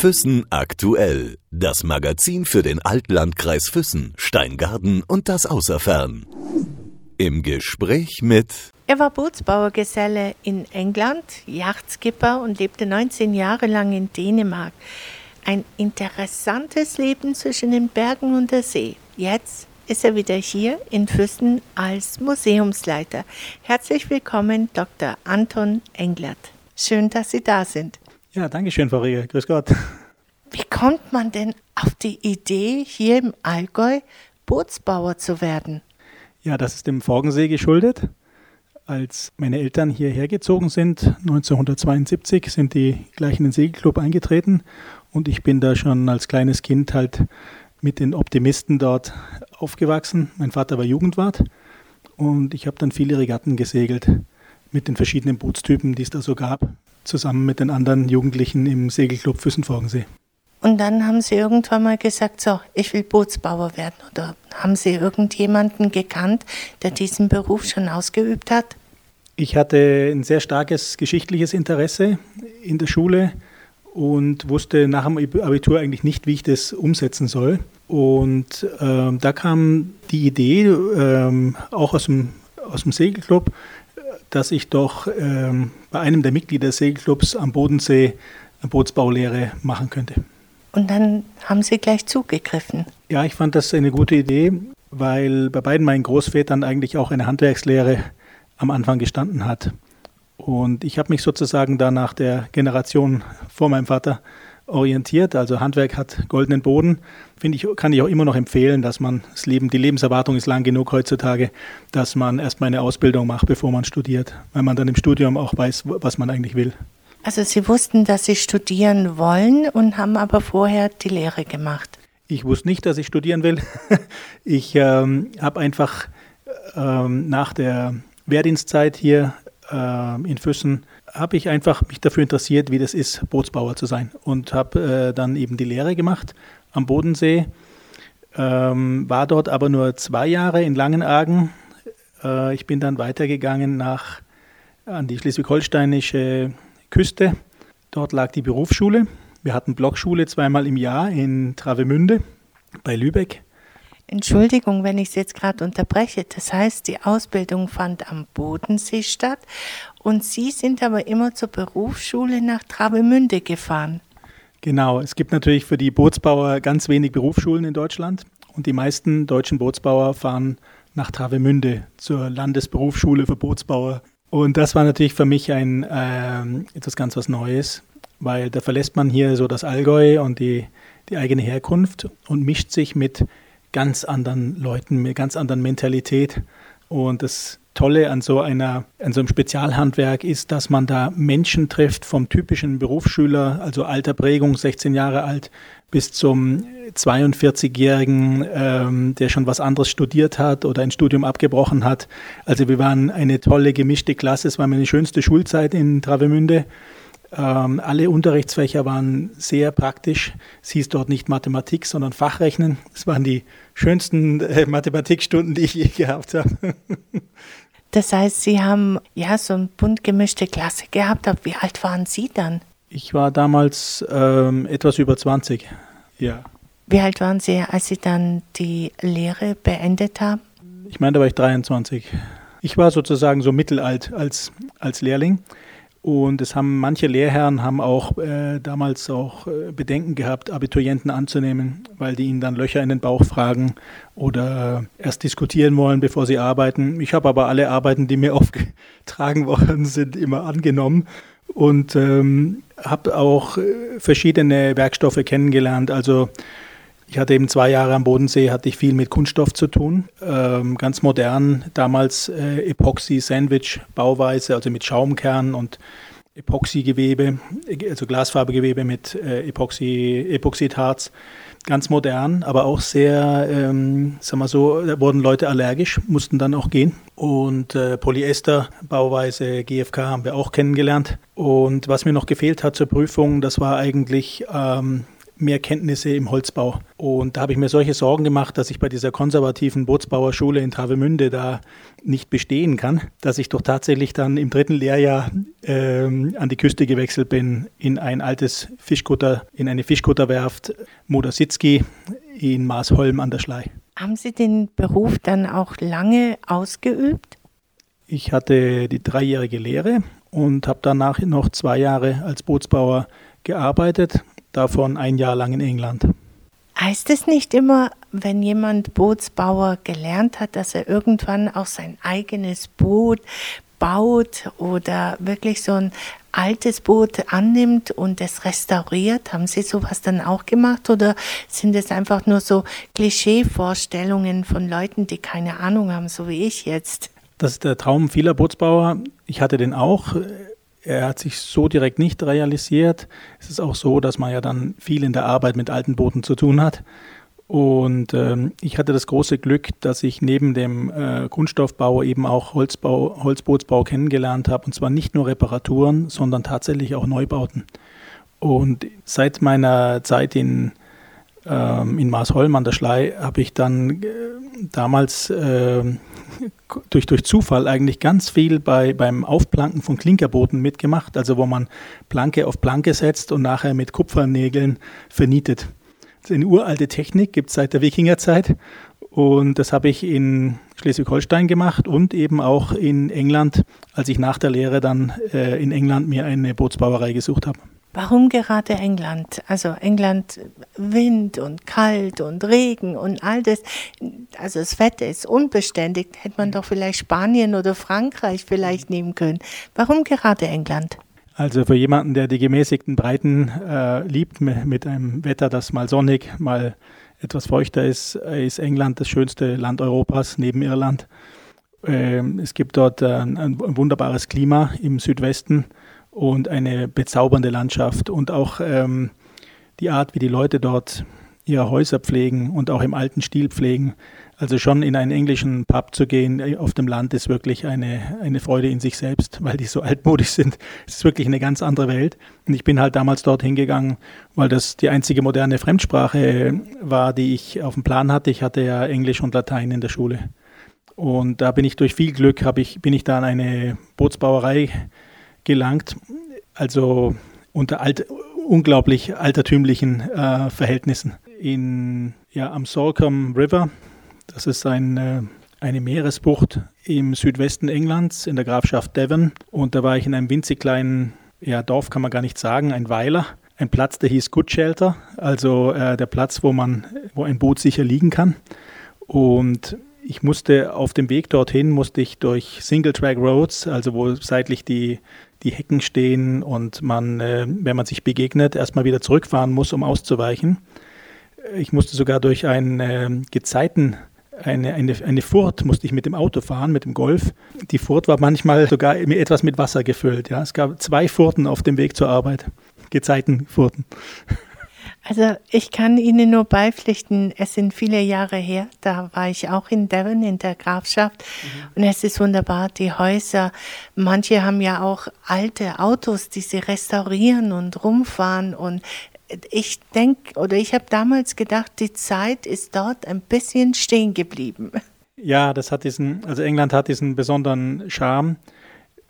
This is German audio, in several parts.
Füssen aktuell. Das Magazin für den Altlandkreis Füssen, Steingarten und das Außerfern. Im Gespräch mit er war Bootsbauergeselle in England, Yachtskipper und lebte 19 Jahre lang in Dänemark. Ein interessantes Leben zwischen den Bergen und der See. Jetzt ist er wieder hier in Füssen als Museumsleiter. Herzlich willkommen, Dr. Anton Englert. Schön, dass Sie da sind. Ja, danke schön, Frau Rieger. Grüß Gott. Wie kommt man denn auf die Idee, hier im Allgäu Bootsbauer zu werden? Ja, das ist dem Forgensee geschuldet. Als meine Eltern hierher gezogen sind, 1972, sind die gleich in den Segelclub eingetreten und ich bin da schon als kleines Kind halt mit den Optimisten dort aufgewachsen. Mein Vater war Jugendwart und ich habe dann viele Regatten gesegelt mit den verschiedenen Bootstypen, die es da so gab, zusammen mit den anderen Jugendlichen im Segelclub Füssenforgensee. Und dann haben Sie irgendwann mal gesagt, so, ich will Bootsbauer werden. Oder haben Sie irgendjemanden gekannt, der diesen Beruf schon ausgeübt hat? Ich hatte ein sehr starkes geschichtliches Interesse in der Schule und wusste nach dem Abitur eigentlich nicht, wie ich das umsetzen soll. Und ähm, da kam die Idee, ähm, auch aus dem, aus dem Segelclub, dass ich doch ähm, bei einem der Mitglieder des Segelclubs am Bodensee eine Bootsbaulehre machen könnte. Und dann haben Sie gleich zugegriffen. Ja, ich fand das eine gute Idee, weil bei beiden meinen Großvätern eigentlich auch eine Handwerkslehre am Anfang gestanden hat. Und ich habe mich sozusagen da nach der Generation vor meinem Vater orientiert. Also Handwerk hat goldenen Boden. Finde ich, kann ich auch immer noch empfehlen, dass man das Leben, die Lebenserwartung ist lang genug heutzutage, dass man erstmal eine Ausbildung macht, bevor man studiert, weil man dann im Studium auch weiß, was man eigentlich will. Also Sie wussten, dass Sie studieren wollen und haben aber vorher die Lehre gemacht. Ich wusste nicht, dass ich studieren will. Ich ähm, habe einfach ähm, nach der Wehrdienstzeit hier äh, in Füssen habe ich einfach mich dafür interessiert, wie das ist, Bootsbauer zu sein und habe äh, dann eben die Lehre gemacht am Bodensee. Ähm, war dort aber nur zwei Jahre in Langenargen. Äh, ich bin dann weitergegangen nach an die schleswig-holsteinische Küste. Dort lag die Berufsschule. Wir hatten Blockschule zweimal im Jahr in Travemünde bei Lübeck. Entschuldigung, wenn ich Sie jetzt gerade unterbreche. Das heißt, die Ausbildung fand am Bodensee statt und Sie sind aber immer zur Berufsschule nach Travemünde gefahren. Genau, es gibt natürlich für die Bootsbauer ganz wenig Berufsschulen in Deutschland und die meisten deutschen Bootsbauer fahren nach Travemünde zur Landesberufsschule für Bootsbauer. Und das war natürlich für mich ein äh, etwas ganz was Neues, weil da verlässt man hier so das Allgäu und die, die eigene Herkunft und mischt sich mit ganz anderen Leuten, mit ganz anderen Mentalität. Und das Tolle an so, einer, an so einem Spezialhandwerk ist, dass man da Menschen trifft, vom typischen Berufsschüler, also alter Prägung, 16 Jahre alt, bis zum 42-Jährigen, ähm, der schon was anderes studiert hat oder ein Studium abgebrochen hat. Also wir waren eine tolle gemischte Klasse. Es war meine schönste Schulzeit in Travemünde. Ähm, alle Unterrichtsfächer waren sehr praktisch. Es hieß dort nicht Mathematik, sondern Fachrechnen. Es waren die schönsten äh, Mathematikstunden, die ich je gehabt habe. Das heißt, Sie haben ja so eine bunt gemischte Klasse gehabt. Aber wie alt waren Sie dann? Ich war damals ähm, etwas über 20. Ja. Wie alt waren Sie, als Sie dann die Lehre beendet haben? Ich meine, da war ich 23. Ich war sozusagen so mittelalt als, als Lehrling. Und es haben manche Lehrherren haben auch äh, damals auch äh, Bedenken gehabt, Abiturienten anzunehmen, weil die ihnen dann Löcher in den Bauch fragen oder erst diskutieren wollen, bevor sie arbeiten. Ich habe aber alle Arbeiten, die mir aufgetragen worden sind, immer angenommen und ähm, habe auch äh, verschiedene Werkstoffe kennengelernt. Also ich hatte eben zwei Jahre am Bodensee, hatte ich viel mit Kunststoff zu tun. Ähm, ganz modern, damals äh, Epoxy-Sandwich-Bauweise, also mit Schaumkern und Epoxygewebe, also Glasfarbegewebe mit äh, Epoxy, Epoxidharz. Ganz modern, aber auch sehr, ähm, sagen wir so, da wurden Leute allergisch, mussten dann auch gehen. Und äh, Polyester-Bauweise, GFK haben wir auch kennengelernt. Und was mir noch gefehlt hat zur Prüfung, das war eigentlich ähm, mehr Kenntnisse im Holzbau. Und da habe ich mir solche Sorgen gemacht, dass ich bei dieser konservativen Bootsbauerschule in Travemünde da nicht bestehen kann, dass ich doch tatsächlich dann im dritten Lehrjahr ähm, an die Küste gewechselt bin in ein altes Fischkutter, in eine Fischkutterwerft Modersitzky in Maasholm an der Schlei. Haben Sie den Beruf dann auch lange ausgeübt? Ich hatte die dreijährige Lehre und habe danach noch zwei Jahre als Bootsbauer gearbeitet, davon ein Jahr lang in England. Heißt es nicht immer, wenn jemand Bootsbauer gelernt hat, dass er irgendwann auch sein eigenes Boot baut oder wirklich so ein altes Boot annimmt und es restauriert? Haben Sie sowas dann auch gemacht oder sind es einfach nur so Klischeevorstellungen von Leuten, die keine Ahnung haben, so wie ich jetzt? Das ist der Traum vieler Bootsbauer. Ich hatte den auch. Er hat sich so direkt nicht realisiert. Es ist auch so, dass man ja dann viel in der Arbeit mit alten Booten zu tun hat. Und ähm, ich hatte das große Glück, dass ich neben dem äh, Kunststoffbau eben auch Holzbau, Holzbootsbau kennengelernt habe. Und zwar nicht nur Reparaturen, sondern tatsächlich auch Neubauten. Und seit meiner Zeit in, ähm, in Maasholm an der Schlei habe ich dann äh, damals äh, durch, durch Zufall eigentlich ganz viel bei, beim Aufplanken von Klinkerbooten mitgemacht, also wo man Planke auf Planke setzt und nachher mit Kupfernägeln vernietet. Das ist eine uralte Technik, gibt es seit der Wikingerzeit und das habe ich in Schleswig-Holstein gemacht und eben auch in England, als ich nach der Lehre dann äh, in England mir eine Bootsbauerei gesucht habe. Warum gerade England? Also England Wind und kalt und Regen und all das. Also das Wetter ist unbeständig. Hätte man doch vielleicht Spanien oder Frankreich vielleicht nehmen können. Warum gerade England? Also für jemanden, der die gemäßigten Breiten äh, liebt, mit einem Wetter, das mal sonnig, mal etwas feuchter ist, ist England das schönste Land Europas neben Irland. Ähm, es gibt dort äh, ein wunderbares Klima im Südwesten und eine bezaubernde Landschaft und auch ähm, die Art, wie die Leute dort ihre Häuser pflegen und auch im alten Stil pflegen. Also schon in einen englischen Pub zu gehen äh, auf dem Land ist wirklich eine, eine Freude in sich selbst, weil die so altmodisch sind. Es ist wirklich eine ganz andere Welt. Und ich bin halt damals dort hingegangen, weil das die einzige moderne Fremdsprache war, die ich auf dem Plan hatte. Ich hatte ja Englisch und Latein in der Schule. Und da bin ich durch viel Glück, ich, bin ich da an eine Bootsbauerei gelangt. Also unter alt, unglaublich altertümlichen äh, Verhältnissen. In, ja, am Salcombe River, das ist ein, äh, eine Meeresbucht im Südwesten Englands in der Grafschaft Devon. Und da war ich in einem winzig kleinen ja, Dorf, kann man gar nicht sagen, ein Weiler. Ein Platz, der hieß Good Shelter, also äh, der Platz, wo man, wo ein Boot sicher liegen kann. Und ich musste auf dem Weg dorthin, musste ich durch Single Track Roads, also wo seitlich die die Hecken stehen und man, äh, wenn man sich begegnet, erstmal wieder zurückfahren muss, um auszuweichen. Ich musste sogar durch einen äh, Gezeiten, eine, eine, eine Furt musste ich mit dem Auto fahren, mit dem Golf. Die Furt war manchmal sogar etwas mit Wasser gefüllt. Ja. Es gab zwei Furten auf dem Weg zur Arbeit. Gezeitenfurten. Also ich kann Ihnen nur beipflichten, es sind viele Jahre her, da war ich auch in Devon in der Grafschaft mhm. und es ist wunderbar, die Häuser, manche haben ja auch alte Autos, die sie restaurieren und rumfahren und ich denke oder ich habe damals gedacht, die Zeit ist dort ein bisschen stehen geblieben. Ja, das hat diesen, also England hat diesen besonderen Charme.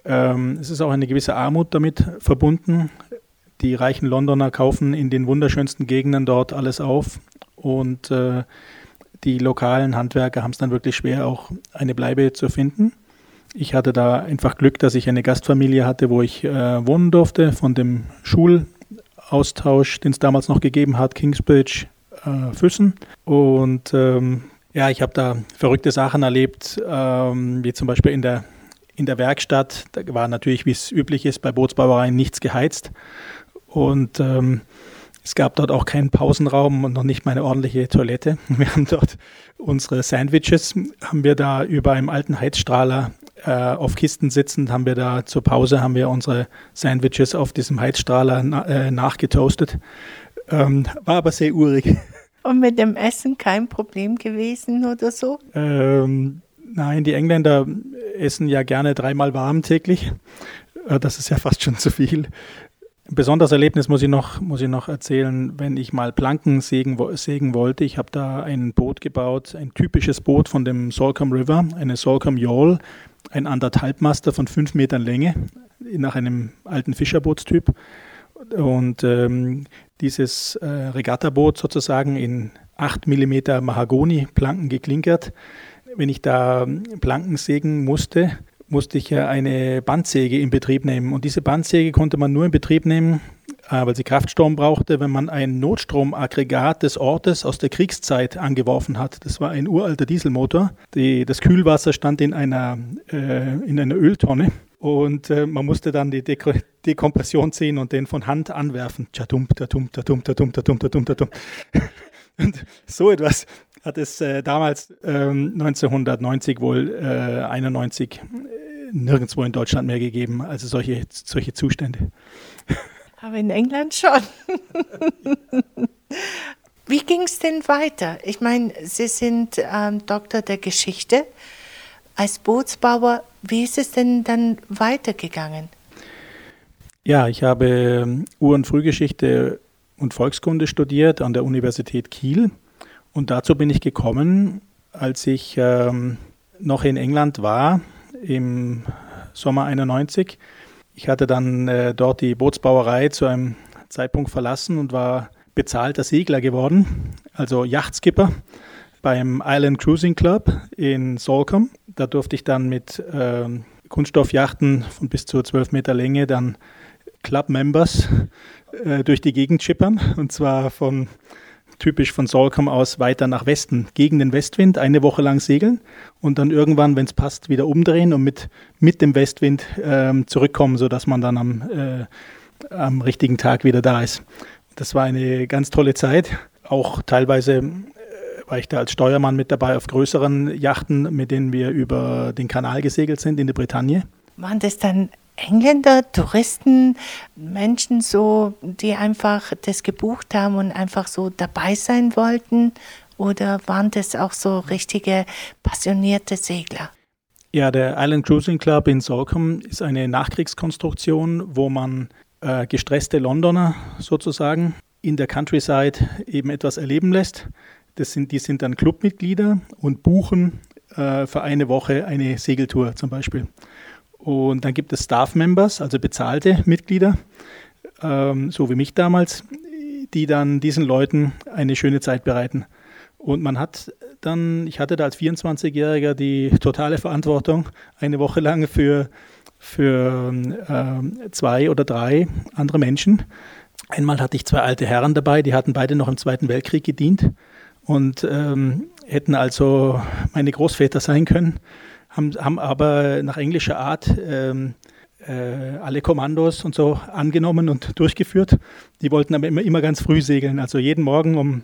Ähm, es ist auch eine gewisse Armut damit verbunden die reichen Londoner kaufen in den wunderschönsten Gegenden dort alles auf und äh, die lokalen Handwerker haben es dann wirklich schwer, auch eine Bleibe zu finden. Ich hatte da einfach Glück, dass ich eine Gastfamilie hatte, wo ich äh, wohnen durfte, von dem Schulaustausch, den es damals noch gegeben hat, Kingsbridge, äh, Füssen. Und ähm, ja, ich habe da verrückte Sachen erlebt, ähm, wie zum Beispiel in der, in der Werkstatt. Da war natürlich, wie es üblich ist, bei Bootsbauereien nichts geheizt. Und ähm, es gab dort auch keinen Pausenraum und noch nicht mal eine ordentliche Toilette. Wir haben dort unsere Sandwiches, haben wir da über einem alten Heizstrahler äh, auf Kisten sitzend, haben wir da zur Pause, haben wir unsere Sandwiches auf diesem Heizstrahler na, äh, nachgetoastet. Ähm, war aber sehr urig. Und mit dem Essen kein Problem gewesen oder so? Ähm, nein, die Engländer essen ja gerne dreimal warm täglich. Äh, das ist ja fast schon zu viel. Ein besonderes Erlebnis muss ich noch, muss ich noch erzählen, wenn ich mal Planken sägen, sägen wollte. Ich habe da ein Boot gebaut, ein typisches Boot von dem Salcombe River, eine Salcombe Yawl, ein anderthalbmaster von fünf Metern Länge, nach einem alten Fischerbootstyp. Und ähm, dieses äh, Regattaboot sozusagen in 8 mm Mahagoni-Planken geklinkert. Wenn ich da Planken sägen musste, musste ich ja eine Bandsäge in Betrieb nehmen. Und diese Bandsäge konnte man nur in Betrieb nehmen, äh, weil sie Kraftstrom brauchte, wenn man ein Notstromaggregat des Ortes aus der Kriegszeit angeworfen hat. Das war ein uralter Dieselmotor. Die, das Kühlwasser stand in einer, äh, in einer Öltonne. Und äh, man musste dann die Deko Dekompression ziehen und den von Hand anwerfen. Tatum, tatum, tatum, tatum, tatum, tatum, tatum. Und so etwas hat es äh, damals ähm, 1990 wohl äh, 91 nirgendwo in Deutschland mehr gegeben, also solche, solche Zustände. Aber in England schon. Wie ging es denn weiter? Ich meine, Sie sind ähm, Doktor der Geschichte. Als Bootsbauer, wie ist es denn dann weitergegangen? Ja, ich habe ähm, Ur- und Frühgeschichte und Volkskunde studiert an der Universität Kiel. Und dazu bin ich gekommen, als ich ähm, noch in England war im Sommer 91. Ich hatte dann äh, dort die Bootsbauerei zu einem Zeitpunkt verlassen und war bezahlter Segler geworden, also Yachtskipper beim Island Cruising Club in Salcombe. Da durfte ich dann mit äh, Kunststoffjachten von bis zu 12 Meter Länge dann Club-Members äh, durch die Gegend schippern und zwar von typisch von Solcombe aus weiter nach Westen, gegen den Westwind, eine Woche lang segeln und dann irgendwann, wenn es passt, wieder umdrehen und mit, mit dem Westwind ähm, zurückkommen, sodass man dann am, äh, am richtigen Tag wieder da ist. Das war eine ganz tolle Zeit. Auch teilweise äh, war ich da als Steuermann mit dabei auf größeren Yachten, mit denen wir über den Kanal gesegelt sind in der Bretagne. Waren das dann Engländer, Touristen, Menschen so, die einfach das gebucht haben und einfach so dabei sein wollten? Oder waren das auch so richtige passionierte Segler? Ja, der Island Cruising Club in Salcombe ist eine Nachkriegskonstruktion, wo man äh, gestresste Londoner sozusagen in der Countryside eben etwas erleben lässt. Das sind, die sind dann Clubmitglieder und buchen äh, für eine Woche eine Segeltour zum Beispiel. Und dann gibt es Staff Members, also bezahlte Mitglieder, ähm, so wie mich damals, die dann diesen Leuten eine schöne Zeit bereiten. Und man hat dann, ich hatte da als 24-Jähriger die totale Verantwortung, eine Woche lang für, für äh, zwei oder drei andere Menschen. Einmal hatte ich zwei alte Herren dabei, die hatten beide noch im Zweiten Weltkrieg gedient und ähm, hätten also meine Großväter sein können haben, haben aber nach englischer Art ähm, äh, alle Kommandos und so angenommen und durchgeführt. Die wollten aber immer, immer ganz früh segeln. Also jeden Morgen um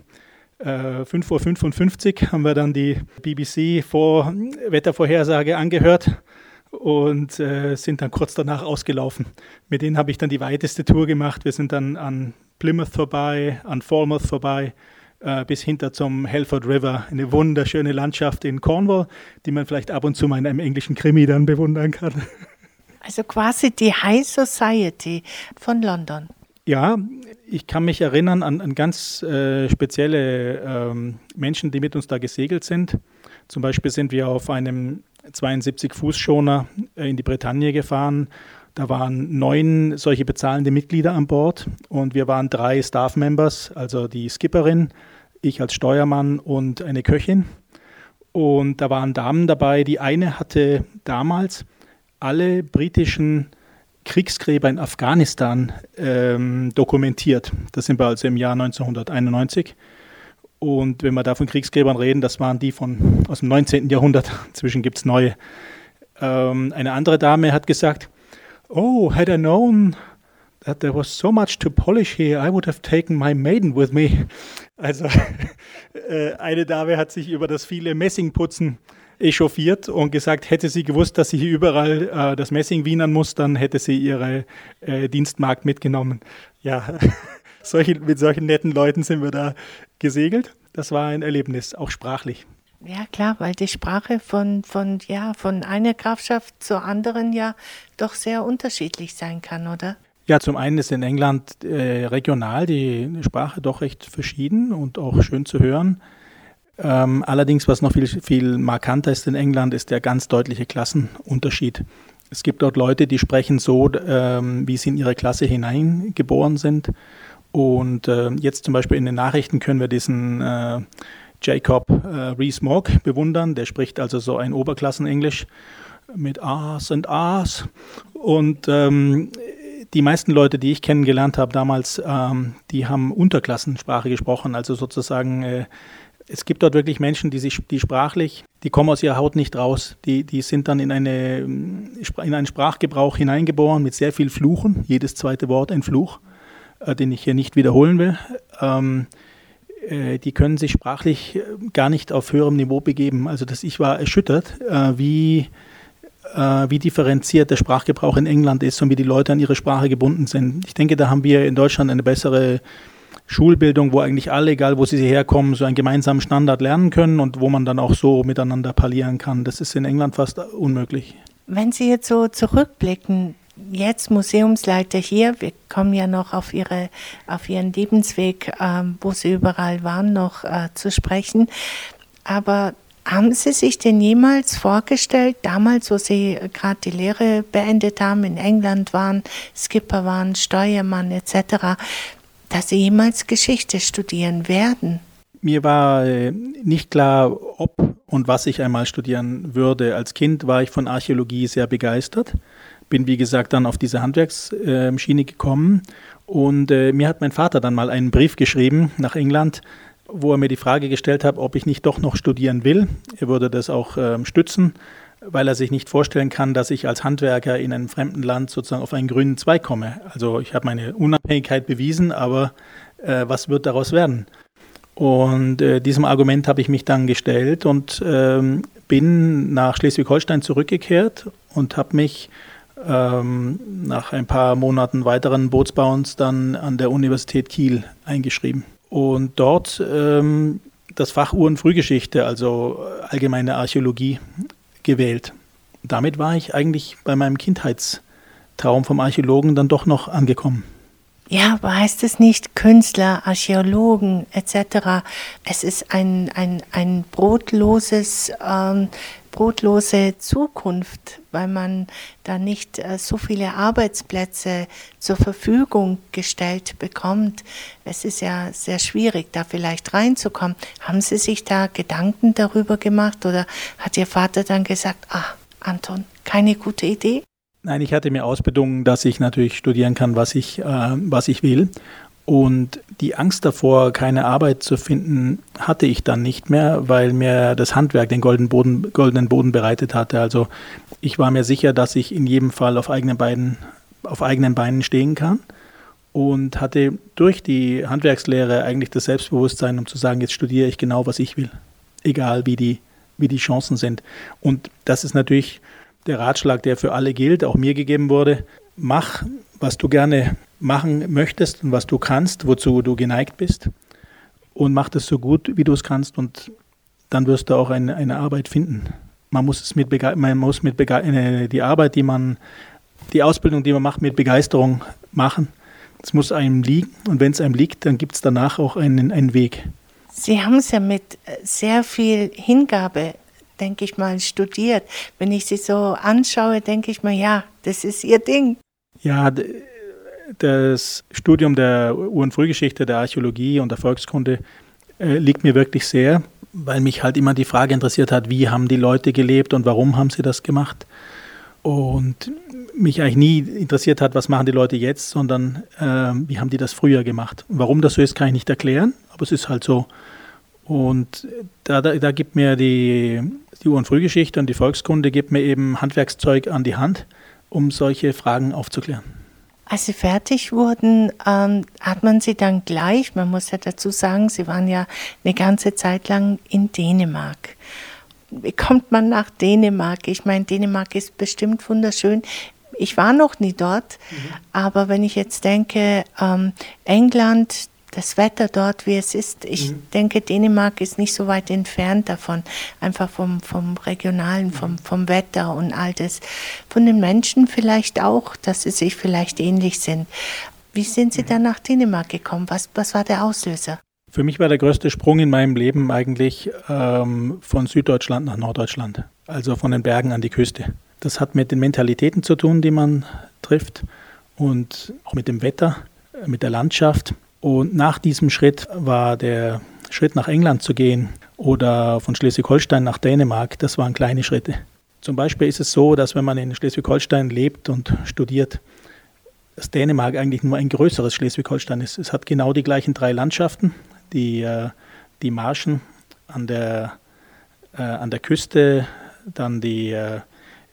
äh, 5.55 Uhr haben wir dann die BBC vor Wettervorhersage angehört und äh, sind dann kurz danach ausgelaufen. Mit denen habe ich dann die weiteste Tour gemacht. Wir sind dann an Plymouth vorbei, an Falmouth vorbei, äh, bis hinter zum Helford River. Eine wunderschöne Landschaft in Cornwall, die man vielleicht ab und zu mal in einem englischen Krimi dann bewundern kann. Also quasi die High Society von London. Ja, ich kann mich erinnern an, an ganz äh, spezielle ähm, Menschen, die mit uns da gesegelt sind. Zum Beispiel sind wir auf einem 72-Fuß-Schoner äh, in die Bretagne gefahren. Da waren neun solche bezahlende Mitglieder an Bord und wir waren drei Staff-Members, also die Skipperin, ich als Steuermann und eine Köchin. Und da waren Damen dabei. Die eine hatte damals alle britischen Kriegsgräber in Afghanistan ähm, dokumentiert. Das sind wir also im Jahr 1991. Und wenn wir da von Kriegsgräbern reden, das waren die von, aus dem 19. Jahrhundert. Inzwischen gibt es neue. Ähm, eine andere Dame hat gesagt, oh, had I known that there was so much to polish here, I would have taken my maiden with me. Also äh, eine Dame hat sich über das viele Messingputzen echauffiert und gesagt, hätte sie gewusst, dass sie hier überall äh, das Messing wienern muss, dann hätte sie ihre äh, Dienstmarkt mitgenommen. Ja, solche, mit solchen netten Leuten sind wir da gesegelt. Das war ein Erlebnis, auch sprachlich. Ja, klar, weil die Sprache von, von, ja, von einer Grafschaft zur anderen ja doch sehr unterschiedlich sein kann, oder? Ja, zum einen ist in England äh, regional die Sprache doch recht verschieden und auch schön zu hören. Ähm, allerdings, was noch viel, viel markanter ist in England, ist der ganz deutliche Klassenunterschied. Es gibt dort Leute, die sprechen so, ähm, wie sie in ihre Klasse hineingeboren sind. Und äh, jetzt zum Beispiel in den Nachrichten können wir diesen äh, Jacob äh, Rees-Mogg bewundern. Der spricht also so ein Oberklassenenglisch mit A's und A's. Und ähm, die meisten Leute, die ich kennengelernt habe damals, ähm, die haben Unterklassensprache gesprochen, also sozusagen äh, es gibt dort wirklich Menschen, die sich, die sprachlich, die kommen aus ihrer Haut nicht raus. Die, die sind dann in, eine, in einen Sprachgebrauch hineingeboren mit sehr viel Fluchen. Jedes zweite Wort ein Fluch, äh, den ich hier nicht wiederholen will. Ähm, äh, die können sich sprachlich äh, gar nicht auf höherem Niveau begeben. Also das, ich war erschüttert, äh, wie, äh, wie differenziert der Sprachgebrauch in England ist und wie die Leute an ihre Sprache gebunden sind. Ich denke, da haben wir in Deutschland eine bessere Schulbildung, wo eigentlich alle, egal wo sie herkommen, so einen gemeinsamen Standard lernen können und wo man dann auch so miteinander parlieren kann. Das ist in England fast unmöglich. Wenn Sie jetzt so zurückblicken, jetzt Museumsleiter hier, wir kommen ja noch auf, ihre, auf Ihren Lebensweg, äh, wo Sie überall waren, noch äh, zu sprechen. Aber haben Sie sich denn jemals vorgestellt, damals, wo Sie gerade die Lehre beendet haben, in England waren, Skipper waren, Steuermann etc., dass Sie jemals Geschichte studieren werden? Mir war äh, nicht klar, ob und was ich einmal studieren würde. Als Kind war ich von Archäologie sehr begeistert. Bin, wie gesagt, dann auf diese Handwerksschiene gekommen. Und äh, mir hat mein Vater dann mal einen Brief geschrieben nach England, wo er mir die Frage gestellt hat, ob ich nicht doch noch studieren will. Er würde das auch ähm, stützen weil er sich nicht vorstellen kann, dass ich als Handwerker in einem fremden Land sozusagen auf einen grünen Zweig komme. Also ich habe meine Unabhängigkeit bewiesen, aber äh, was wird daraus werden? Und äh, diesem Argument habe ich mich dann gestellt und ähm, bin nach Schleswig-Holstein zurückgekehrt und habe mich ähm, nach ein paar Monaten weiteren Bootsbauens dann an der Universität Kiel eingeschrieben. Und dort ähm, das Fach Uhrenfrühgeschichte, also allgemeine Archäologie, gewählt. Damit war ich eigentlich bei meinem Kindheitstraum vom Archäologen dann doch noch angekommen. Ja, aber heißt es nicht Künstler, Archäologen etc.? Es ist ein, ein, ein brotloses, ähm, brotlose Zukunft, weil man da nicht äh, so viele Arbeitsplätze zur Verfügung gestellt bekommt. Es ist ja sehr schwierig, da vielleicht reinzukommen. Haben Sie sich da Gedanken darüber gemacht oder hat Ihr Vater dann gesagt, ah, Anton, keine gute Idee? Nein, ich hatte mir ausbedungen, dass ich natürlich studieren kann, was ich, äh, was ich will. Und die Angst davor, keine Arbeit zu finden, hatte ich dann nicht mehr, weil mir das Handwerk den goldenen Boden, goldenen Boden bereitet hatte. Also ich war mir sicher, dass ich in jedem Fall auf eigenen Beinen, auf eigenen Beinen stehen kann und hatte durch die Handwerkslehre eigentlich das Selbstbewusstsein, um zu sagen, jetzt studiere ich genau, was ich will, egal wie die, wie die Chancen sind. Und das ist natürlich der Ratschlag, der für alle gilt, auch mir gegeben wurde. Mach, was du gerne machen möchtest und was du kannst, wozu du geneigt bist. Und mach das so gut, wie du es kannst. Und dann wirst du auch eine, eine Arbeit finden. Man muss es mit, man muss mit äh, die Arbeit, die man, die Ausbildung, die man macht, mit Begeisterung machen. Es muss einem liegen. Und wenn es einem liegt, dann gibt es danach auch einen, einen Weg. Sie haben es ja mit sehr viel Hingabe denke ich mal, studiert. Wenn ich sie so anschaue, denke ich mal, ja, das ist ihr Ding. Ja, das Studium der Uhrenfrühgeschichte, der Archäologie und der Volkskunde äh, liegt mir wirklich sehr, weil mich halt immer die Frage interessiert hat, wie haben die Leute gelebt und warum haben sie das gemacht. Und mich eigentlich nie interessiert hat, was machen die Leute jetzt, sondern äh, wie haben die das früher gemacht. Warum das so ist, kann ich nicht erklären, aber es ist halt so. Und da, da, da gibt mir die, die Ur- und Frühgeschichte und die Volkskunde gibt mir eben Handwerkszeug an die Hand, um solche Fragen aufzuklären. Als Sie fertig wurden, ähm, hat man Sie dann gleich, man muss ja dazu sagen, Sie waren ja eine ganze Zeit lang in Dänemark. Wie kommt man nach Dänemark? Ich meine, Dänemark ist bestimmt wunderschön. Ich war noch nie dort, mhm. aber wenn ich jetzt denke, ähm, England, das Wetter dort, wie es ist. Ich mhm. denke, Dänemark ist nicht so weit entfernt davon, einfach vom, vom Regionalen, vom, mhm. vom Wetter und all das. Von den Menschen vielleicht auch, dass sie sich vielleicht ähnlich sind. Wie sind Sie mhm. dann nach Dänemark gekommen? Was, was war der Auslöser? Für mich war der größte Sprung in meinem Leben eigentlich ähm, von Süddeutschland nach Norddeutschland, also von den Bergen an die Küste. Das hat mit den Mentalitäten zu tun, die man trifft und auch mit dem Wetter, mit der Landschaft. Und nach diesem Schritt war der Schritt nach England zu gehen oder von Schleswig-Holstein nach Dänemark, das waren kleine Schritte. Zum Beispiel ist es so, dass wenn man in Schleswig-Holstein lebt und studiert, dass Dänemark eigentlich nur ein größeres Schleswig-Holstein ist. Es hat genau die gleichen drei Landschaften, die, äh, die Marschen an der, äh, an der Küste, dann die, äh,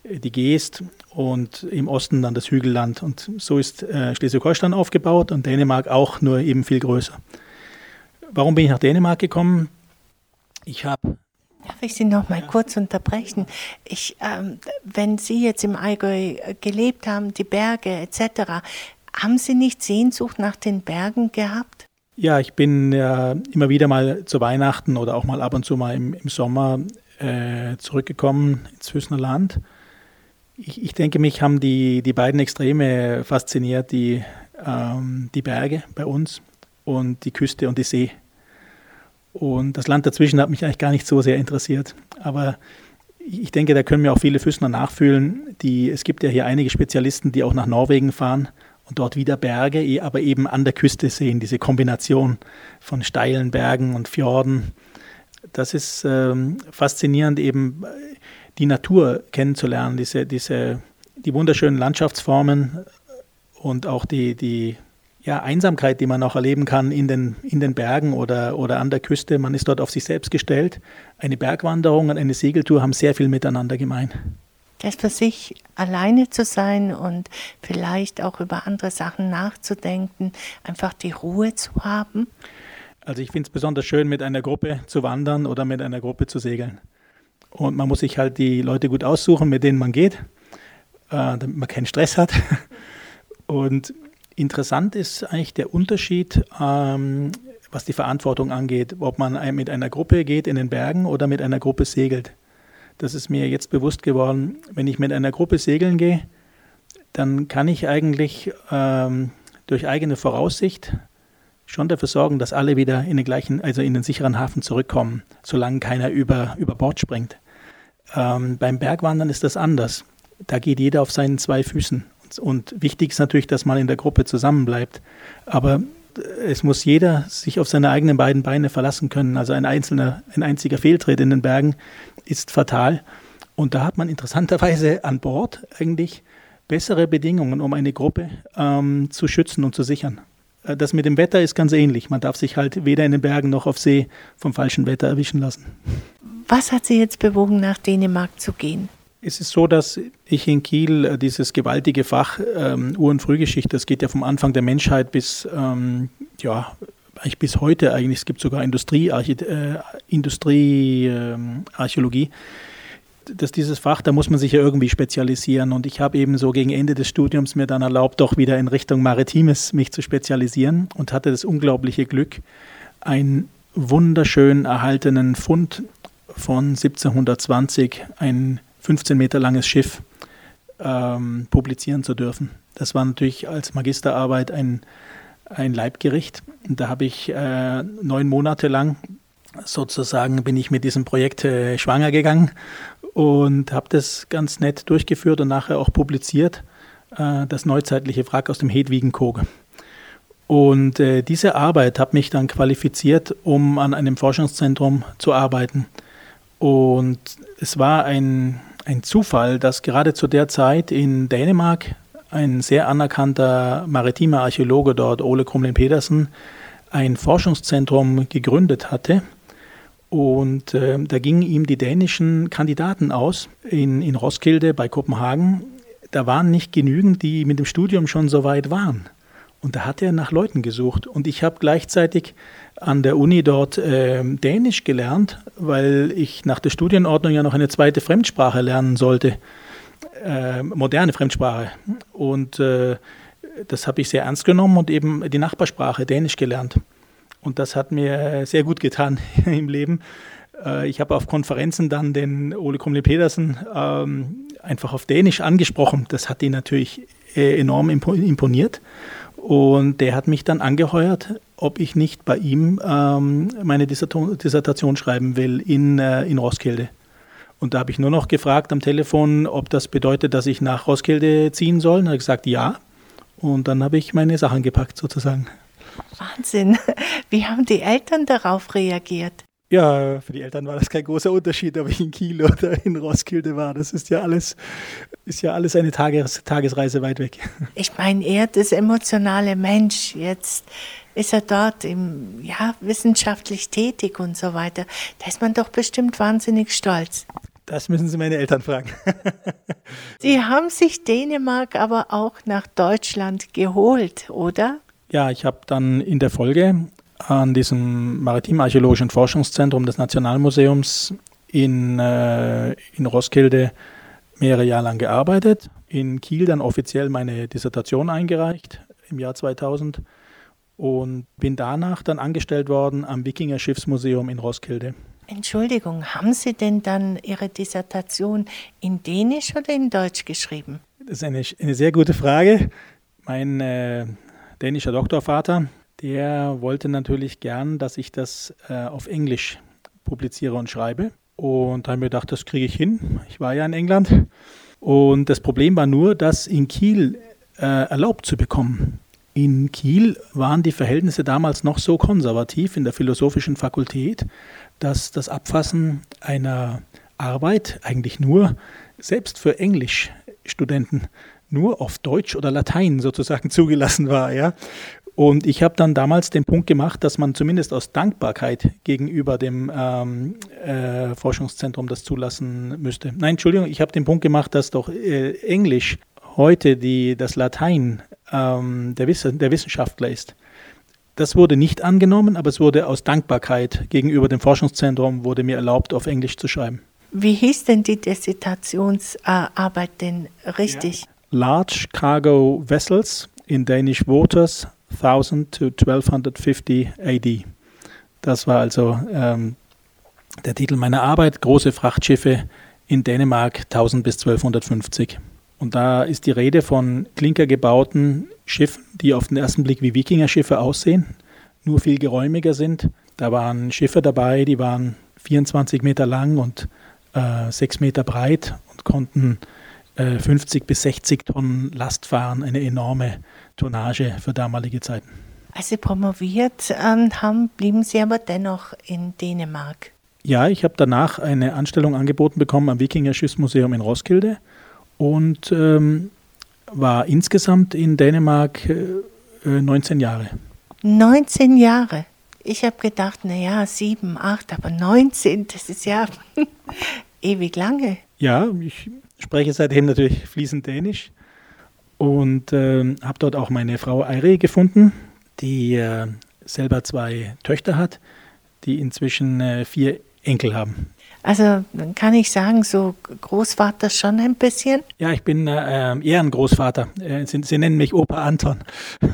die Geest und im Osten dann das Hügelland. Und so ist Schleswig-Holstein aufgebaut und Dänemark auch nur eben viel größer. Warum bin ich nach Dänemark gekommen? Ich habe Darf ich Sie noch mal ja. kurz unterbrechen? Ich, ähm, wenn Sie jetzt im Allgäu gelebt haben, die Berge etc., haben Sie nicht Sehnsucht nach den Bergen gehabt? Ja, ich bin ja immer wieder mal zu Weihnachten oder auch mal ab und zu mal im, im Sommer äh, zurückgekommen ins Füßner Land. Ich, ich, denke, mich haben die, die beiden Extreme fasziniert, die, ähm, die Berge bei uns und die Küste und die See. Und das Land dazwischen hat mich eigentlich gar nicht so sehr interessiert. Aber ich denke, da können mir auch viele Füßner nachfühlen. Die, es gibt ja hier einige Spezialisten, die auch nach Norwegen fahren und dort wieder Berge, eh, aber eben an der Küste sehen, diese Kombination von steilen Bergen und Fjorden. Das ist ähm, faszinierend, eben die Natur kennenzulernen, diese, diese, die wunderschönen Landschaftsformen und auch die, die ja, Einsamkeit, die man auch erleben kann in den, in den Bergen oder, oder an der Küste. Man ist dort auf sich selbst gestellt. Eine Bergwanderung und eine Segeltour haben sehr viel miteinander gemein das für sich alleine zu sein und vielleicht auch über andere Sachen nachzudenken, einfach die Ruhe zu haben? Also ich finde es besonders schön, mit einer Gruppe zu wandern oder mit einer Gruppe zu segeln. Und man muss sich halt die Leute gut aussuchen, mit denen man geht, äh, damit man keinen Stress hat. Und interessant ist eigentlich der Unterschied, ähm, was die Verantwortung angeht, ob man mit einer Gruppe geht in den Bergen oder mit einer Gruppe segelt das ist mir jetzt bewusst geworden, wenn ich mit einer Gruppe segeln gehe, dann kann ich eigentlich ähm, durch eigene Voraussicht schon dafür sorgen, dass alle wieder in den gleichen, also in den sicheren Hafen zurückkommen, solange keiner über, über Bord springt. Ähm, beim Bergwandern ist das anders. Da geht jeder auf seinen zwei Füßen. Und, und wichtig ist natürlich, dass man in der Gruppe zusammenbleibt. Aber es muss jeder sich auf seine eigenen beiden Beine verlassen können. Also ein einzelner, ein einziger Fehltritt in den Bergen ist fatal. Und da hat man interessanterweise an Bord eigentlich bessere Bedingungen, um eine Gruppe ähm, zu schützen und zu sichern. Äh, das mit dem Wetter ist ganz ähnlich. Man darf sich halt weder in den Bergen noch auf See vom falschen Wetter erwischen lassen. Was hat Sie jetzt bewogen, nach Dänemark zu gehen? Es ist so, dass ich in Kiel äh, dieses gewaltige Fach ähm, Frühgeschichte, das geht ja vom Anfang der Menschheit bis, ähm, ja, eigentlich bis heute eigentlich, es gibt sogar Industriearchäologie, äh, Industrie, äh, dass dieses Fach, da muss man sich ja irgendwie spezialisieren. Und ich habe eben so gegen Ende des Studiums mir dann erlaubt, doch wieder in Richtung Maritimes mich zu spezialisieren und hatte das unglaubliche Glück, einen wunderschön erhaltenen Fund von 1720, ein 15 Meter langes Schiff ähm, publizieren zu dürfen. Das war natürlich als Magisterarbeit ein, ein Leibgericht. Und da habe ich äh, neun Monate lang sozusagen bin ich mit diesem Projekt äh, schwanger gegangen und habe das ganz nett durchgeführt und nachher auch publiziert, äh, das neuzeitliche Wrack aus dem Hedwigenkog. Und äh, diese Arbeit hat mich dann qualifiziert, um an einem Forschungszentrum zu arbeiten. Und es war ein, ein Zufall, dass gerade zu der Zeit in Dänemark ein sehr anerkannter maritimer Archäologe dort, Ole Krumlin Pedersen, ein Forschungszentrum gegründet hatte. Und äh, da gingen ihm die dänischen Kandidaten aus in, in Roskilde bei Kopenhagen. Da waren nicht genügend, die mit dem Studium schon so weit waren. Und da hat er nach Leuten gesucht. Und ich habe gleichzeitig an der Uni dort äh, Dänisch gelernt, weil ich nach der Studienordnung ja noch eine zweite Fremdsprache lernen sollte, äh, moderne Fremdsprache. Und äh, das habe ich sehr ernst genommen und eben die Nachbarsprache Dänisch gelernt. Und das hat mir sehr gut getan im Leben. Äh, ich habe auf Konferenzen dann den Ole Krumle Pedersen ähm, einfach auf Dänisch angesprochen. Das hat ihn natürlich äh, enorm imponiert. Und der hat mich dann angeheuert, ob ich nicht bei ihm ähm, meine Dissertation schreiben will in, äh, in Roskilde. Und da habe ich nur noch gefragt am Telefon, ob das bedeutet, dass ich nach Roskilde ziehen soll. Und er hat gesagt, ja. Und dann habe ich meine Sachen gepackt sozusagen. Wahnsinn. Wie haben die Eltern darauf reagiert? Ja, für die Eltern war das kein großer Unterschied, ob ich in Kiel oder in Roskilde war. Das ist ja alles, ist ja alles eine Tages Tagesreise weit weg. Ich meine, er, das emotionale Mensch, jetzt ist er dort im, ja, wissenschaftlich tätig und so weiter. Da ist man doch bestimmt wahnsinnig stolz. Das müssen Sie meine Eltern fragen. Sie haben sich Dänemark aber auch nach Deutschland geholt, oder? Ja, ich habe dann in der Folge an diesem Maritim-Archäologischen Forschungszentrum des Nationalmuseums in, äh, in Roskilde mehrere Jahre lang gearbeitet, in Kiel dann offiziell meine Dissertation eingereicht im Jahr 2000 und bin danach dann angestellt worden am Wikinger Schiffsmuseum in Roskilde. Entschuldigung, haben Sie denn dann Ihre Dissertation in Dänisch oder in Deutsch geschrieben? Das ist eine, eine sehr gute Frage. Mein äh, dänischer Doktorvater der wollte natürlich gern, dass ich das äh, auf Englisch publiziere und schreibe. Und da habe ich mir gedacht, das kriege ich hin. Ich war ja in England. Und das Problem war nur, das in Kiel äh, erlaubt zu bekommen. In Kiel waren die Verhältnisse damals noch so konservativ in der philosophischen Fakultät, dass das Abfassen einer Arbeit eigentlich nur, selbst für Englischstudenten, nur auf Deutsch oder Latein sozusagen zugelassen war. Ja? Und ich habe dann damals den Punkt gemacht, dass man zumindest aus Dankbarkeit gegenüber dem ähm, äh, Forschungszentrum das zulassen müsste. Nein, Entschuldigung, ich habe den Punkt gemacht, dass doch äh, Englisch heute die, das Latein ähm, der, Wiss der Wissenschaftler ist. Das wurde nicht angenommen, aber es wurde aus Dankbarkeit gegenüber dem Forschungszentrum wurde mir erlaubt, auf Englisch zu schreiben. Wie hieß denn die Dissertationsarbeit denn richtig? Ja. Large Cargo Vessels in Danish Waters 1000 to 1250 AD. Das war also ähm, der Titel meiner Arbeit, große Frachtschiffe in Dänemark 1000 bis 1250. Und da ist die Rede von klinkergebauten Schiffen, die auf den ersten Blick wie Wikingerschiffe aussehen, nur viel geräumiger sind. Da waren Schiffe dabei, die waren 24 Meter lang und äh, 6 Meter breit und konnten äh, 50 bis 60 Tonnen Last fahren, eine enorme Tonnage für damalige Zeiten. Als Sie promoviert ähm, haben, blieben Sie aber dennoch in Dänemark. Ja, ich habe danach eine Anstellung angeboten bekommen am Wikinger Schiffsmuseum in Roskilde und ähm, war insgesamt in Dänemark äh, 19 Jahre. 19 Jahre? Ich habe gedacht, naja, sieben, acht, aber 19, das ist ja ewig lange. Ja, ich spreche seitdem natürlich fließend Dänisch und äh, habe dort auch meine Frau Eire gefunden, die äh, selber zwei Töchter hat, die inzwischen äh, vier Enkel haben. Also dann kann ich sagen, so Großvater schon ein bisschen? Ja, ich bin äh, ähm, eher ein Großvater. Äh, sie, sie, nennen mich Opa Anton.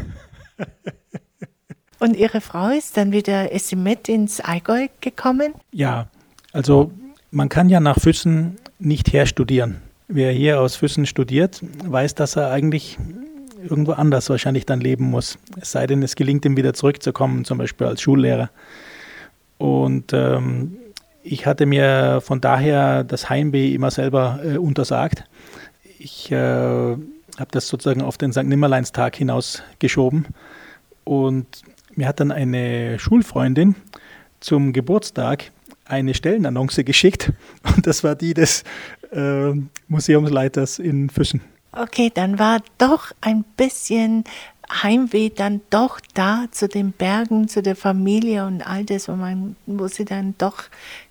Und Ihre Frau ist dann wieder, ist sie mit ins Allgäu gekommen? Ja, also man kann ja nach Füssen nicht herstudieren. Wer hier aus Füssen studiert, weiß, dass er eigentlich irgendwo anders wahrscheinlich dann leben muss. Es sei denn, es gelingt ihm wieder zurückzukommen, zum Beispiel als Schullehrer. Und ähm, ich hatte mir von daher das Heimweh immer selber äh, untersagt. Ich äh, habe das sozusagen auf den St. Nimmerleinstag hinausgeschoben. Und mir hat dann eine Schulfreundin zum Geburtstag eine Stellenannonce geschickt und das war die des äh, Museumsleiters in Füssen. Okay, dann war doch ein bisschen Heimweh dann doch da zu den Bergen, zu der Familie und all das, wo, man, wo sie dann doch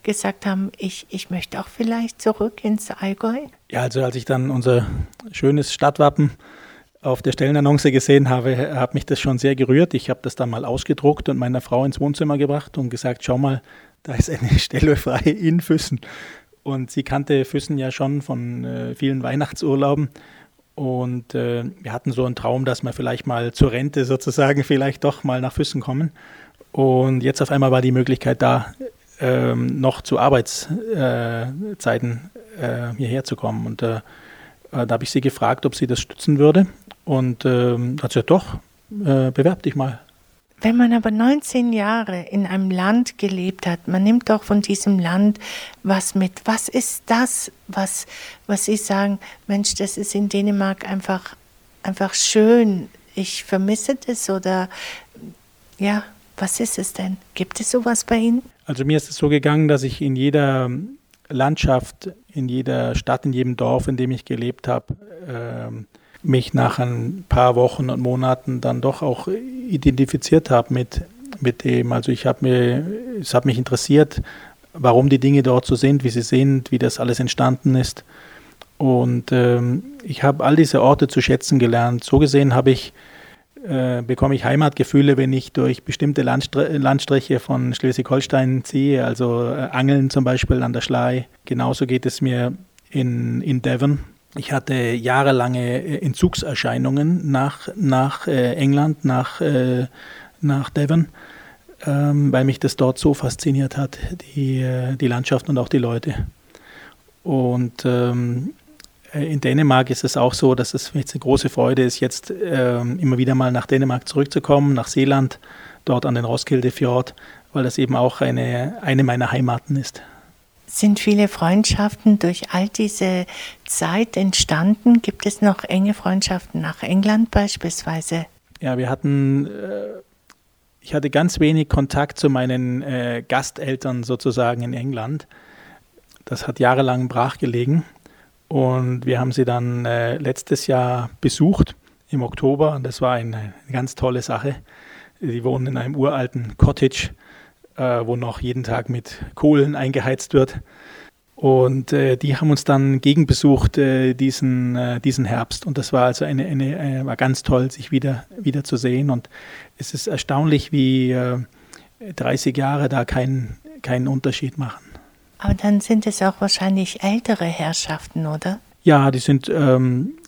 gesagt haben, ich, ich möchte auch vielleicht zurück ins Allgäu? Ja, also als ich dann unser schönes Stadtwappen auf der Stellenannonce gesehen habe, hat mich das schon sehr gerührt. Ich habe das dann mal ausgedruckt und meiner Frau ins Wohnzimmer gebracht und gesagt, schau mal, da ist eine Stelle frei in Füssen. Und sie kannte Füssen ja schon von äh, vielen Weihnachtsurlauben. Und äh, wir hatten so einen Traum, dass wir vielleicht mal zur Rente sozusagen vielleicht doch mal nach Füssen kommen. Und jetzt auf einmal war die Möglichkeit da, ähm, noch zu Arbeitszeiten äh, hierher zu kommen. Und äh, da habe ich sie gefragt, ob sie das stützen würde. Und ähm, hat sie gesagt, doch, äh, bewerb dich mal. Wenn man aber 19 Jahre in einem Land gelebt hat, man nimmt doch von diesem Land was mit. Was ist das, was, was Sie sagen, Mensch, das ist in Dänemark einfach, einfach schön. Ich vermisse das oder ja, was ist es denn? Gibt es sowas bei Ihnen? Also mir ist es so gegangen, dass ich in jeder Landschaft, in jeder Stadt, in jedem Dorf, in dem ich gelebt habe, äh, mich nach ein paar Wochen und Monaten dann doch auch identifiziert habe mit, mit dem. Also ich habe mir, es hat mich interessiert, warum die Dinge dort so sind, wie sie sind, wie das alles entstanden ist. Und ähm, ich habe all diese Orte zu schätzen gelernt. So gesehen habe ich äh, bekomme ich Heimatgefühle, wenn ich durch bestimmte Landstre Landstriche von Schleswig-Holstein ziehe, also äh, Angeln zum Beispiel an der Schlei. Genauso geht es mir in, in Devon. Ich hatte jahrelange äh, Entzugserscheinungen nach, nach äh, England, nach, äh, nach Devon, ähm, weil mich das dort so fasziniert hat, die, die Landschaft und auch die Leute. Und ähm, äh, in Dänemark ist es auch so, dass es jetzt eine große Freude ist, jetzt ähm, immer wieder mal nach Dänemark zurückzukommen, nach Seeland, dort an den Roskilde-Fjord, weil das eben auch eine, eine meiner Heimaten ist. Sind viele Freundschaften durch all diese Zeit entstanden? Gibt es noch enge Freundschaften nach England beispielsweise? Ja, wir hatten, äh, ich hatte ganz wenig Kontakt zu meinen äh, Gasteltern sozusagen in England. Das hat jahrelang brach gelegen. Und wir haben sie dann äh, letztes Jahr besucht im Oktober und das war eine, eine ganz tolle Sache. Sie wohnen in einem uralten Cottage äh, wo noch jeden Tag mit Kohlen eingeheizt wird. Und äh, die haben uns dann gegenbesucht äh, diesen, äh, diesen Herbst. Und das war also eine, eine, eine, war ganz toll, sich wieder, wieder zu sehen. Und es ist erstaunlich, wie 30 äh, Jahre da keinen kein Unterschied machen. Aber dann sind es auch wahrscheinlich ältere Herrschaften, oder? Ja, die sind ähm, äh,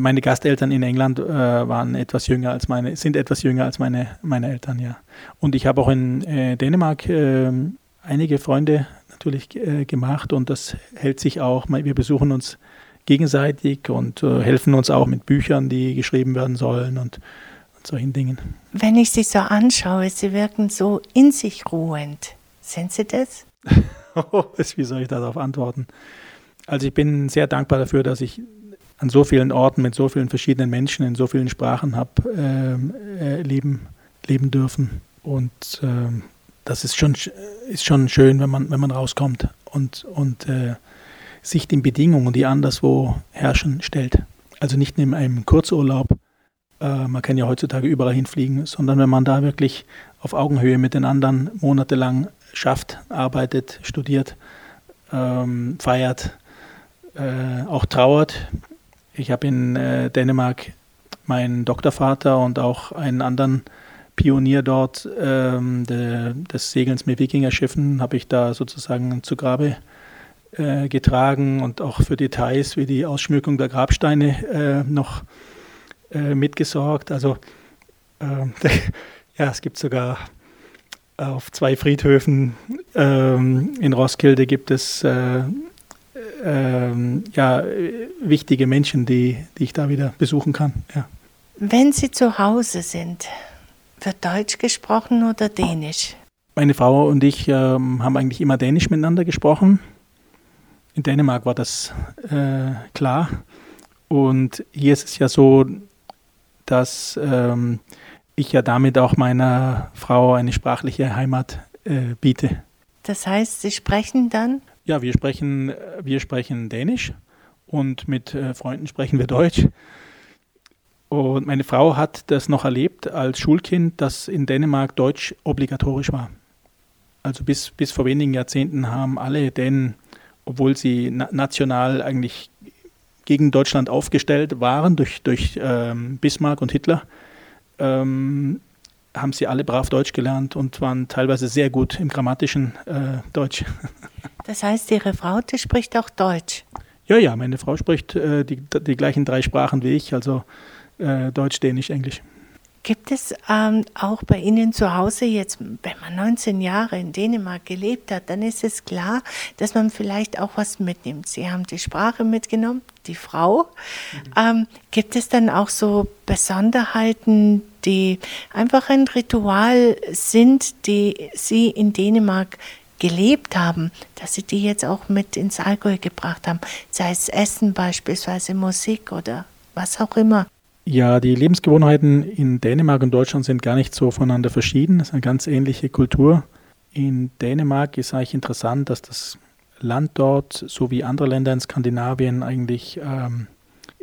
meine Gasteltern in England äh, waren etwas jünger als meine, sind etwas jünger als meine, meine Eltern, ja. Und ich habe auch in äh, Dänemark äh, einige Freunde natürlich äh, gemacht und das hält sich auch. Wir besuchen uns gegenseitig und äh, helfen uns auch mit Büchern, die geschrieben werden sollen und, und solchen Dingen. Wenn ich Sie so anschaue, Sie wirken so in sich ruhend. Sind Sie das? Wie soll ich darauf antworten? Also ich bin sehr dankbar dafür, dass ich an so vielen Orten mit so vielen verschiedenen Menschen in so vielen Sprachen habe äh, äh, leben, leben dürfen. Und äh, das ist schon, ist schon schön, wenn man, wenn man rauskommt und, und äh, sich den Bedingungen, die anderswo herrschen, stellt. Also nicht in einem Kurzurlaub, äh, man kann ja heutzutage überall hinfliegen, sondern wenn man da wirklich auf Augenhöhe mit den anderen monatelang schafft, arbeitet, studiert, ähm, feiert, äh, auch trauert, ich habe in äh, Dänemark meinen Doktorvater und auch einen anderen Pionier dort ähm, de, des Segelns mit Wikingerschiffen, habe ich da sozusagen zu Grabe äh, getragen und auch für Details wie die Ausschmückung der Grabsteine äh, noch äh, mitgesorgt. Also ähm, ja, es gibt sogar auf zwei Friedhöfen ähm, in Roskilde gibt es äh, ähm, ja, wichtige Menschen, die, die ich da wieder besuchen kann. Ja. Wenn Sie zu Hause sind, wird Deutsch gesprochen oder Dänisch? Meine Frau und ich ähm, haben eigentlich immer Dänisch miteinander gesprochen. In Dänemark war das äh, klar. Und hier ist es ja so, dass ähm, ich ja damit auch meiner Frau eine sprachliche Heimat äh, biete. Das heißt, Sie sprechen dann ja, wir sprechen, wir sprechen Dänisch und mit äh, Freunden sprechen wir Deutsch. Und meine Frau hat das noch erlebt als Schulkind, dass in Dänemark Deutsch obligatorisch war. Also bis, bis vor wenigen Jahrzehnten haben alle Dänen, obwohl sie na national eigentlich gegen Deutschland aufgestellt waren durch, durch ähm, Bismarck und Hitler, ähm, haben sie alle brav Deutsch gelernt und waren teilweise sehr gut im grammatischen äh, Deutsch. Das heißt, Ihre Frau, die spricht auch Deutsch? Ja, ja, meine Frau spricht äh, die, die gleichen drei Sprachen wie ich, also äh, Deutsch, Dänisch, Englisch. Gibt es ähm, auch bei Ihnen zu Hause jetzt, wenn man 19 Jahre in Dänemark gelebt hat, dann ist es klar, dass man vielleicht auch was mitnimmt. Sie haben die Sprache mitgenommen, die Frau. Mhm. Ähm, gibt es dann auch so Besonderheiten, die einfach ein Ritual sind, die Sie in Dänemark gelebt haben, dass Sie die jetzt auch mit ins Allgäu gebracht haben, sei es Essen beispielsweise, Musik oder was auch immer? Ja, die Lebensgewohnheiten in Dänemark und Deutschland sind gar nicht so voneinander verschieden. Es ist eine ganz ähnliche Kultur. In Dänemark ist eigentlich interessant, dass das Land dort, so wie andere Länder in Skandinavien, eigentlich ähm,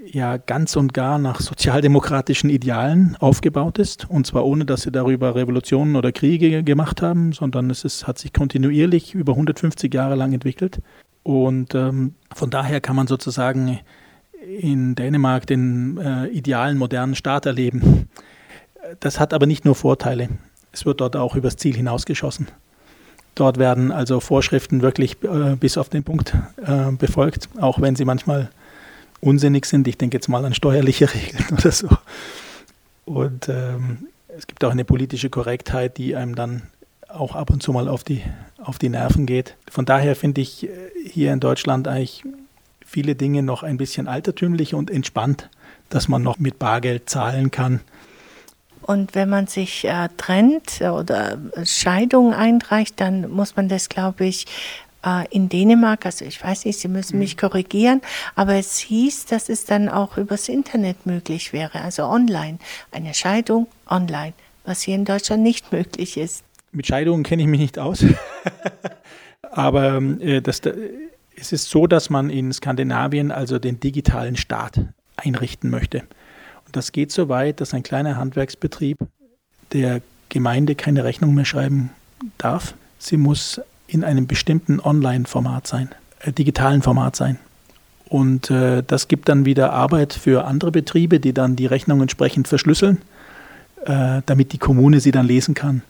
ja ganz und gar nach sozialdemokratischen Idealen aufgebaut ist. Und zwar ohne, dass sie darüber Revolutionen oder Kriege gemacht haben, sondern es ist, hat sich kontinuierlich über 150 Jahre lang entwickelt. Und ähm, von daher kann man sozusagen in Dänemark den äh, idealen modernen Staat erleben. Das hat aber nicht nur Vorteile. Es wird dort auch übers Ziel hinausgeschossen. Dort werden also Vorschriften wirklich äh, bis auf den Punkt äh, befolgt, auch wenn sie manchmal unsinnig sind. Ich denke jetzt mal an steuerliche Regeln oder so. Und ähm, es gibt auch eine politische Korrektheit, die einem dann auch ab und zu mal auf die, auf die Nerven geht. Von daher finde ich äh, hier in Deutschland eigentlich viele Dinge noch ein bisschen altertümlich und entspannt, dass man noch mit Bargeld zahlen kann. Und wenn man sich äh, trennt oder Scheidung einreicht, dann muss man das, glaube ich, äh, in Dänemark, also ich weiß nicht, Sie müssen mich mhm. korrigieren, aber es hieß, dass es dann auch übers Internet möglich wäre, also online. Eine Scheidung online, was hier in Deutschland nicht möglich ist. Mit Scheidungen kenne ich mich nicht aus. aber äh, das, es ist so, dass man in Skandinavien also den digitalen Staat einrichten möchte. Und das geht so weit, dass ein kleiner Handwerksbetrieb der Gemeinde keine Rechnung mehr schreiben darf. Sie muss in einem bestimmten Online-Format sein, äh, digitalen Format sein. Und äh, das gibt dann wieder Arbeit für andere Betriebe, die dann die Rechnung entsprechend verschlüsseln, äh, damit die Kommune sie dann lesen kann.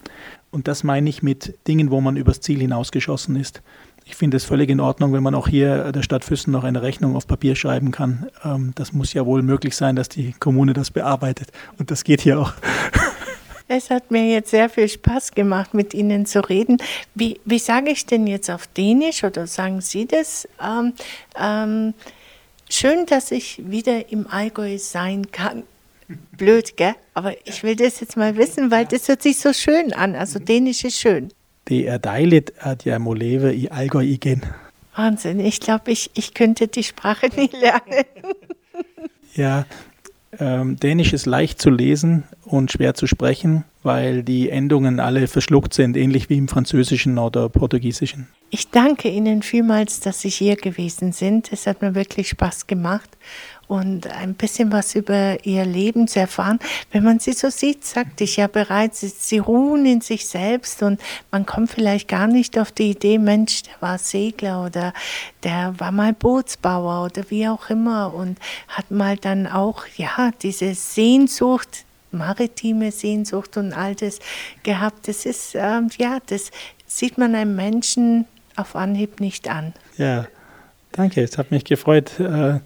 Und das meine ich mit Dingen, wo man übers Ziel hinausgeschossen ist. Ich finde es völlig in Ordnung, wenn man auch hier der Stadt Füssen noch eine Rechnung auf Papier schreiben kann. Ähm, das muss ja wohl möglich sein, dass die Kommune das bearbeitet. Und das geht hier auch. Es hat mir jetzt sehr viel Spaß gemacht, mit Ihnen zu reden. Wie, wie sage ich denn jetzt auf Dänisch oder sagen Sie das? Ähm, ähm, schön, dass ich wieder im Allgäu sein kann. Blöd, gell? Aber ich will das jetzt mal wissen, weil das hört sich so schön an. Also Dänisch ist schön. Det er dejligt, at jeg må leve i Allgäu igen. Wahnsinn, ich glaube, ich, ich könnte die Sprache nicht lernen. ja, ähm, Dänisch ist leicht zu lesen und schwer zu sprechen, weil die Endungen alle verschluckt sind, ähnlich wie im Französischen oder Portugiesischen. Ich danke Ihnen vielmals, dass Sie hier gewesen sind. Es hat mir wirklich Spaß gemacht und ein bisschen was über ihr Leben zu erfahren. Wenn man sie so sieht, sagte ich ja bereits, sie ruhen in sich selbst und man kommt vielleicht gar nicht auf die Idee, Mensch, der war Segler oder der war mal Bootsbauer oder wie auch immer und hat mal dann auch, ja, diese Sehnsucht, maritime Sehnsucht und all das gehabt. Das ist, ähm, ja, das sieht man einem Menschen auf Anhieb nicht an. Ja, danke. Es hat mich gefreut. Äh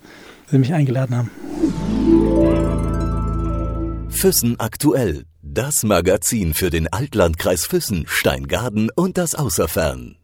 Sie mich eingeladen haben. Füssen aktuell. Das Magazin für den Altlandkreis Füssen, Steingaden und das Außerfern.